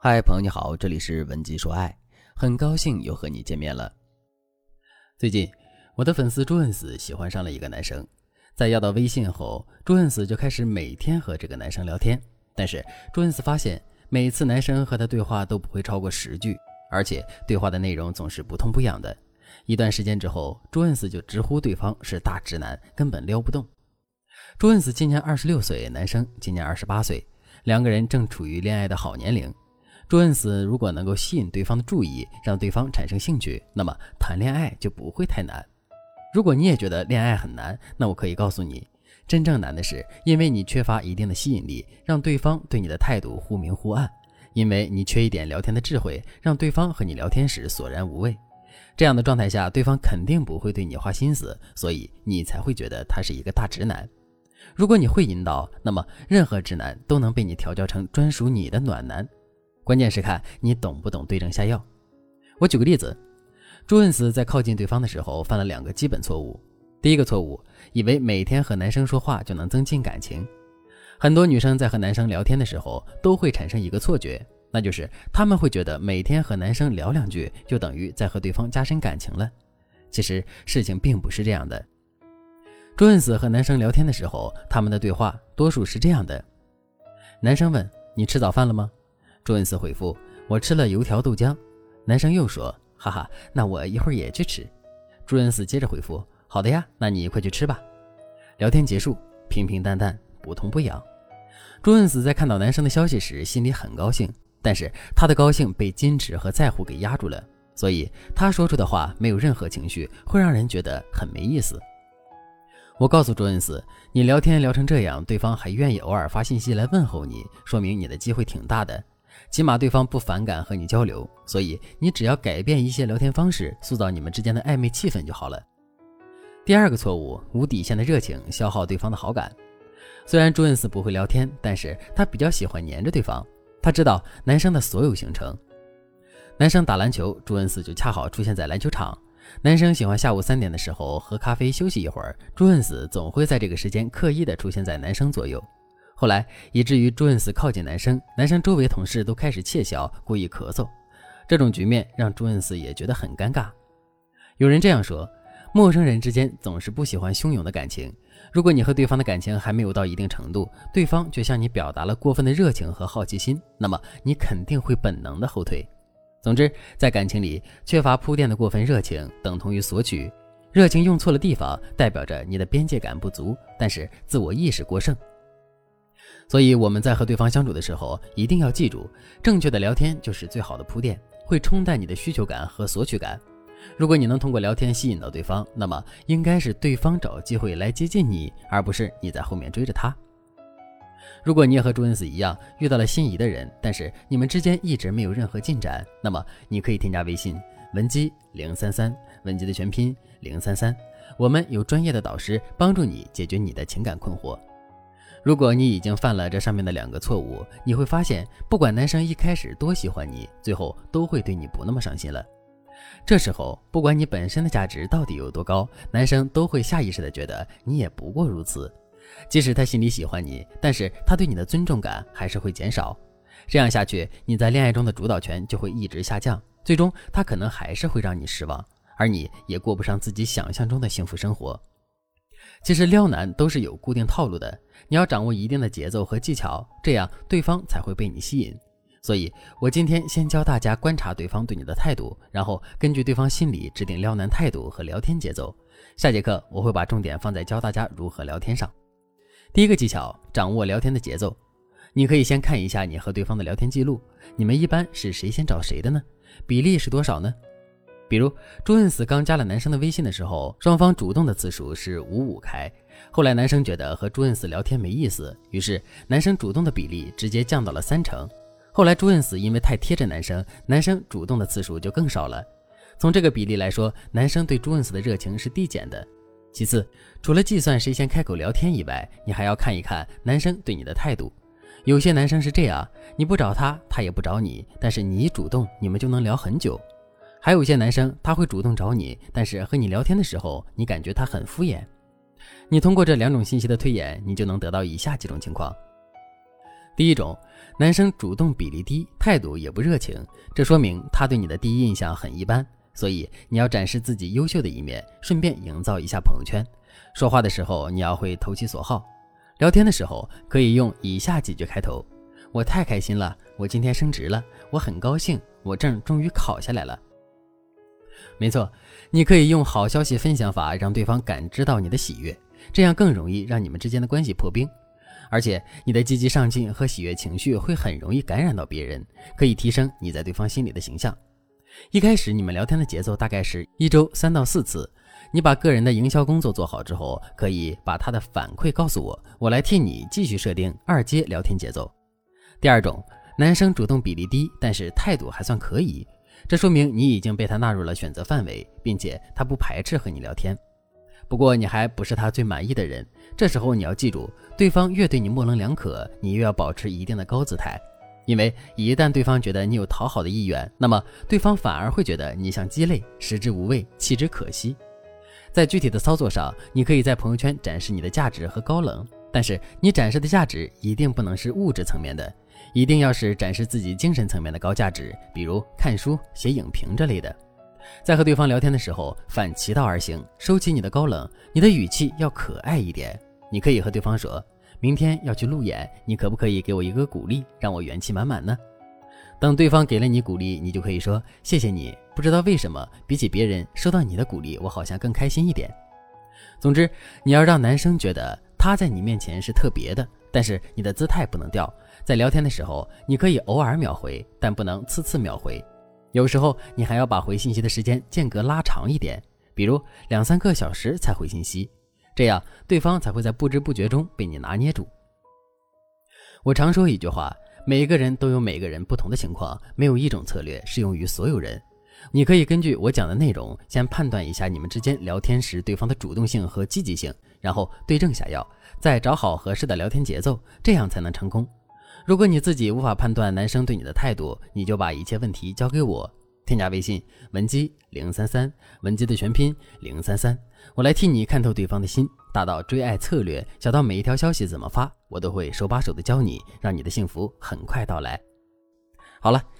嗨，朋友你好，这里是文姬说爱，很高兴又和你见面了。最近，我的粉丝朱恩斯喜欢上了一个男生，在要到微信后，朱恩斯就开始每天和这个男生聊天。但是，朱恩斯发现每次男生和他对话都不会超过十句，而且对话的内容总是不痛不痒的。一段时间之后，朱恩斯就直呼对方是大直男，根本撩不动。朱恩斯今年二十六岁，男生今年二十八岁，两个人正处于恋爱的好年龄。朱恩斯如果能够吸引对方的注意，让对方产生兴趣，那么谈恋爱就不会太难。如果你也觉得恋爱很难，那我可以告诉你，真正难的是因为你缺乏一定的吸引力，让对方对你的态度忽明忽暗；因为你缺一点聊天的智慧，让对方和你聊天时索然无味。这样的状态下，对方肯定不会对你花心思，所以你才会觉得他是一个大直男。如果你会引导，那么任何直男都能被你调教成专属你的暖男。关键是看你懂不懂对症下药。我举个例子，朱恩斯在靠近对方的时候犯了两个基本错误。第一个错误，以为每天和男生说话就能增进感情。很多女生在和男生聊天的时候都会产生一个错觉，那就是她们会觉得每天和男生聊两句就等于在和对方加深感情了。其实事情并不是这样的。朱恩斯和男生聊天的时候，他们的对话多数是这样的：男生问你吃早饭了吗？朱恩斯回复：“我吃了油条豆浆。”男生又说：“哈哈，那我一会儿也去吃。”朱恩斯接着回复：“好的呀，那你快去吃吧。”聊天结束，平平淡淡，不痛不痒。朱恩斯在看到男生的消息时，心里很高兴，但是他的高兴被矜持和在乎给压住了，所以他说出的话没有任何情绪，会让人觉得很没意思。我告诉朱恩斯：“你聊天聊成这样，对方还愿意偶尔发信息来问候你，说明你的机会挺大的。”起码对方不反感和你交流，所以你只要改变一些聊天方式，塑造你们之间的暧昧气氛就好了。第二个错误，无底线的热情消耗对方的好感。虽然朱恩斯不会聊天，但是他比较喜欢黏着对方。他知道男生的所有行程，男生打篮球，朱恩斯就恰好出现在篮球场。男生喜欢下午三点的时候喝咖啡休息一会儿，朱恩斯总会在这个时间刻意的出现在男生左右。后来，以至于朱恩斯靠近男生，男生周围同事都开始窃笑，故意咳嗽。这种局面让朱恩斯也觉得很尴尬。有人这样说：陌生人之间总是不喜欢汹涌的感情。如果你和对方的感情还没有到一定程度，对方却向你表达了过分的热情和好奇心，那么你肯定会本能的后退。总之，在感情里缺乏铺垫的过分热情，等同于索取。热情用错了地方，代表着你的边界感不足，但是自我意识过剩。所以我们在和对方相处的时候，一定要记住，正确的聊天就是最好的铺垫，会冲淡你的需求感和索取感。如果你能通过聊天吸引到对方，那么应该是对方找机会来接近你，而不是你在后面追着他。如果你也和朱恩斯一样遇到了心仪的人，但是你们之间一直没有任何进展，那么你可以添加微信文姬零三三，文姬的全拼零三三，我们有专业的导师帮助你解决你的情感困惑。如果你已经犯了这上面的两个错误，你会发现，不管男生一开始多喜欢你，最后都会对你不那么上心了。这时候，不管你本身的价值到底有多高，男生都会下意识的觉得你也不过如此。即使他心里喜欢你，但是他对你的尊重感还是会减少。这样下去，你在恋爱中的主导权就会一直下降，最终他可能还是会让你失望，而你也过不上自己想象中的幸福生活。其实撩男都是有固定套路的，你要掌握一定的节奏和技巧，这样对方才会被你吸引。所以，我今天先教大家观察对方对你的态度，然后根据对方心理制定撩男态度和聊天节奏。下节课我会把重点放在教大家如何聊天上。第一个技巧，掌握聊天的节奏。你可以先看一下你和对方的聊天记录，你们一般是谁先找谁的呢？比例是多少呢？比如朱恩斯刚加了男生的微信的时候，双方主动的次数是五五开。后来男生觉得和朱恩斯聊天没意思，于是男生主动的比例直接降到了三成。后来朱恩斯因为太贴着男生，男生主动的次数就更少了。从这个比例来说，男生对朱恩斯的热情是递减的。其次，除了计算谁先开口聊天以外，你还要看一看男生对你的态度。有些男生是这样，你不找他，他也不找你，但是你一主动，你们就能聊很久。还有一些男生，他会主动找你，但是和你聊天的时候，你感觉他很敷衍。你通过这两种信息的推演，你就能得到以下几种情况：第一种，男生主动比例低，态度也不热情，这说明他对你的第一印象很一般。所以你要展示自己优秀的一面，顺便营造一下朋友圈。说话的时候你要会投其所好，聊天的时候可以用以下几句开头：我太开心了，我今天升职了，我很高兴，我证终于考下来了。没错，你可以用好消息分享法让对方感知到你的喜悦，这样更容易让你们之间的关系破冰。而且你的积极上进和喜悦情绪会很容易感染到别人，可以提升你在对方心里的形象。一开始你们聊天的节奏大概是一周三到四次。你把个人的营销工作做好之后，可以把他的反馈告诉我，我来替你继续设定二阶聊天节奏。第二种，男生主动比例低，但是态度还算可以，这说明你已经被他纳入了选择范围，并且他不排斥和你聊天。不过你还不是他最满意的人，这时候你要记住，对方越对你模棱两可，你越要保持一定的高姿态。因为一旦对方觉得你有讨好的意愿，那么对方反而会觉得你像鸡肋，食之无味，弃之可惜。在具体的操作上，你可以在朋友圈展示你的价值和高冷，但是你展示的价值一定不能是物质层面的，一定要是展示自己精神层面的高价值，比如看书、写影评这类的。在和对方聊天的时候，反其道而行，收起你的高冷，你的语气要可爱一点。你可以和对方说。明天要去路演，你可不可以给我一个鼓励，让我元气满满呢？等对方给了你鼓励，你就可以说谢谢你。不知道为什么，比起别人收到你的鼓励，我好像更开心一点。总之，你要让男生觉得他在你面前是特别的，但是你的姿态不能掉。在聊天的时候，你可以偶尔秒回，但不能次次秒回。有时候你还要把回信息的时间间隔拉长一点，比如两三个小时才回信息。这样，对方才会在不知不觉中被你拿捏住。我常说一句话：每个人都有每个人不同的情况，没有一种策略适用于所有人。你可以根据我讲的内容，先判断一下你们之间聊天时对方的主动性和积极性，然后对症下药，再找好合适的聊天节奏，这样才能成功。如果你自己无法判断男生对你的态度，你就把一切问题交给我。添加微信文姬零三三，文姬的全拼零三三，我来替你看透对方的心，大到追爱策略，小到每一条消息怎么发，我都会手把手的教你，让你的幸福很快到来。好了，